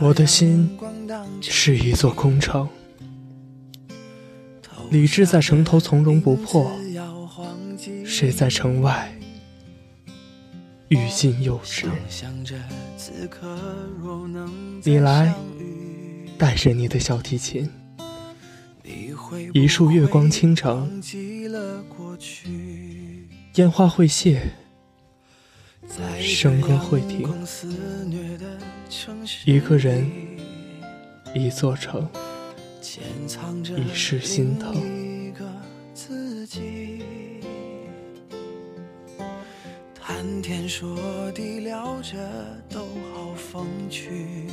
我的心是一座空城，理智在城头从容不迫，谁在城外欲进又止？你来，带着你的小提琴，一束月光倾城，烟花会谢。笙歌会停，一个人，一座城，一世心疼。谈天说地聊着都好风趣，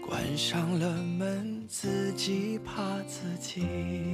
关上了门，自己怕自己。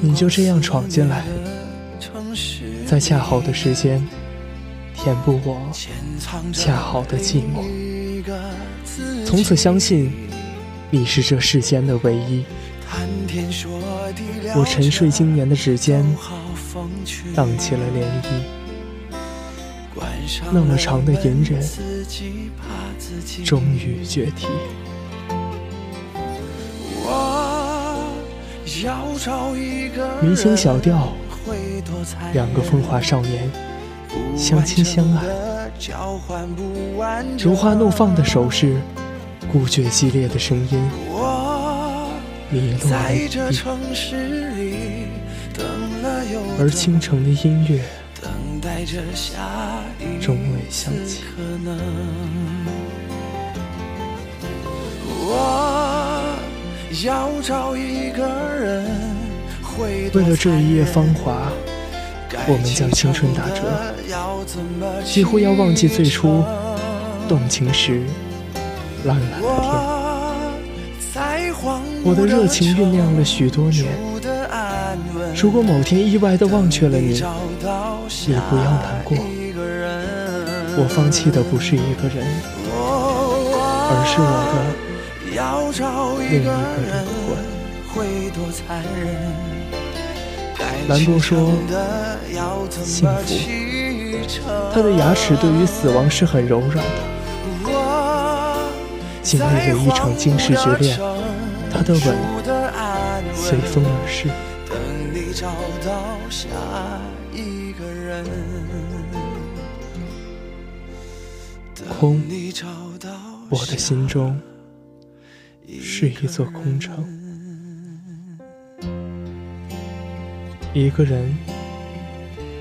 你就这样闯进来，在恰好的时间填补我恰好的寂寞。从此相信你是这世间的唯一。我沉睡今年的指尖荡起了涟漪，那么长的隐忍终于决堤。迷情小调，两个风华少年相亲相爱，如花怒放的手势，孤绝激烈的声音，迷落了地，而倾城的音乐终未响起。要找一个人为了这一夜芳华，我们将青春打折，几乎要忘记最初动情时蓝蓝的天。我的热情酝酿了许多年，如果某天意外的忘却了你，也不要难过。我放弃的不是一个人，而是我的。要找一个人会多残忍？兰多说：“幸福，他的牙齿对于死亡是很柔软的。经历了一场惊世绝恋，他的吻随风而逝。空，我的心中。”是一座空城，一个人，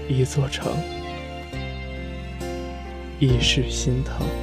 一座城，一世心疼。